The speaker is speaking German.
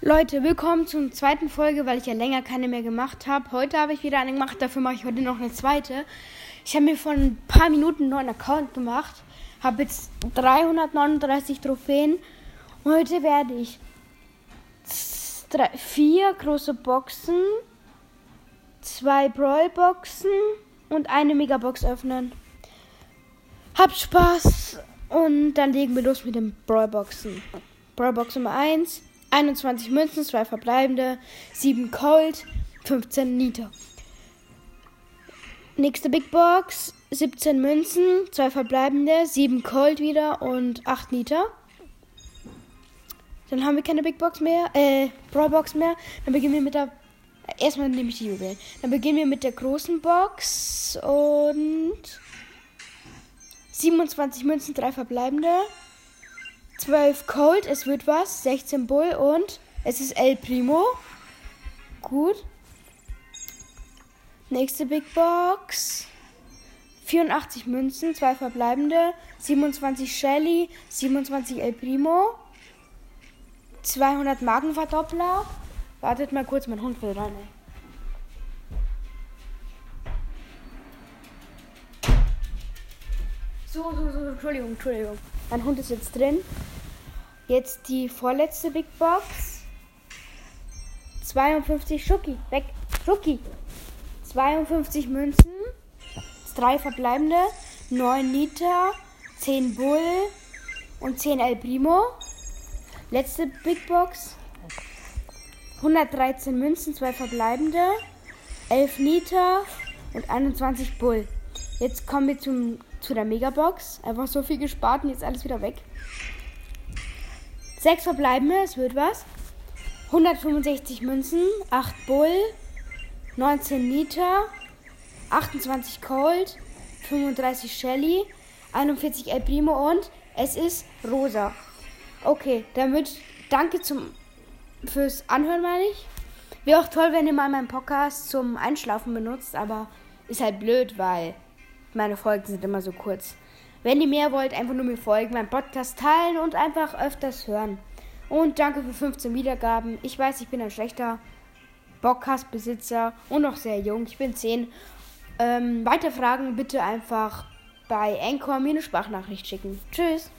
Leute, willkommen zur zweiten Folge, weil ich ja länger keine mehr gemacht habe. Heute habe ich wieder eine gemacht, dafür mache ich heute noch eine zweite. Ich habe mir vor ein paar Minuten einen neuen Account gemacht, habe jetzt 339 Trophäen. Heute werde ich drei, vier große Boxen, zwei Brawl-Boxen und eine Megabox öffnen. Habt Spaß und dann legen wir los mit den Brawl-Boxen. Brawl-Box Nummer 1. 21 Münzen, 2 verbleibende, 7 Cold, 15 Niter. Nächste Big Box, 17 Münzen, 2 verbleibende, 7 Cold wieder und 8 Niter. Dann haben wir keine Big Box mehr, äh, Brawl Box mehr. Dann beginnen wir mit der. Erstmal nehme ich die Juwelen. Dann beginnen wir mit der großen Box und 27 Münzen, 3 verbleibende. 12 Cold, es wird was. 16 Bull und es ist El Primo. Gut. Nächste Big Box. 84 Münzen, 2 verbleibende. 27 Shelly, 27 El Primo. 200 Magenverdoppler. Wartet mal kurz, mein Hund will rein. So, so, so, Entschuldigung, Entschuldigung. Mein Hund ist jetzt drin. Jetzt die vorletzte Big Box. 52 Schucki. Weg. Schucki. 52 Münzen. 3 verbleibende. 9 Liter. 10 Bull. Und 10 El Primo. Letzte Big Box. 113 Münzen. 2 verbleibende. 11 Liter. Und 21 Bull. Jetzt kommen wir zum, zu der Megabox. Einfach so viel gespart und jetzt alles wieder weg. Sechs verbleibende, es wird was. 165 Münzen, 8 Bull, 19 Liter, 28 Cold, 35 Shelly, 41 El Primo und es ist rosa. Okay, damit danke zum fürs Anhören, meine ich. Wäre auch toll, wenn ihr mal meinen Podcast zum Einschlafen benutzt, aber ist halt blöd, weil meine Folgen sind immer so kurz. Wenn ihr mehr wollt, einfach nur mir folgen, meinen Podcast teilen und einfach öfters hören. Und danke für 15 Wiedergaben. Ich weiß, ich bin ein schlechter Podcast-Besitzer und noch sehr jung. Ich bin 10. Ähm, weitere Fragen bitte einfach bei Anchor mir eine Sprachnachricht schicken. Tschüss.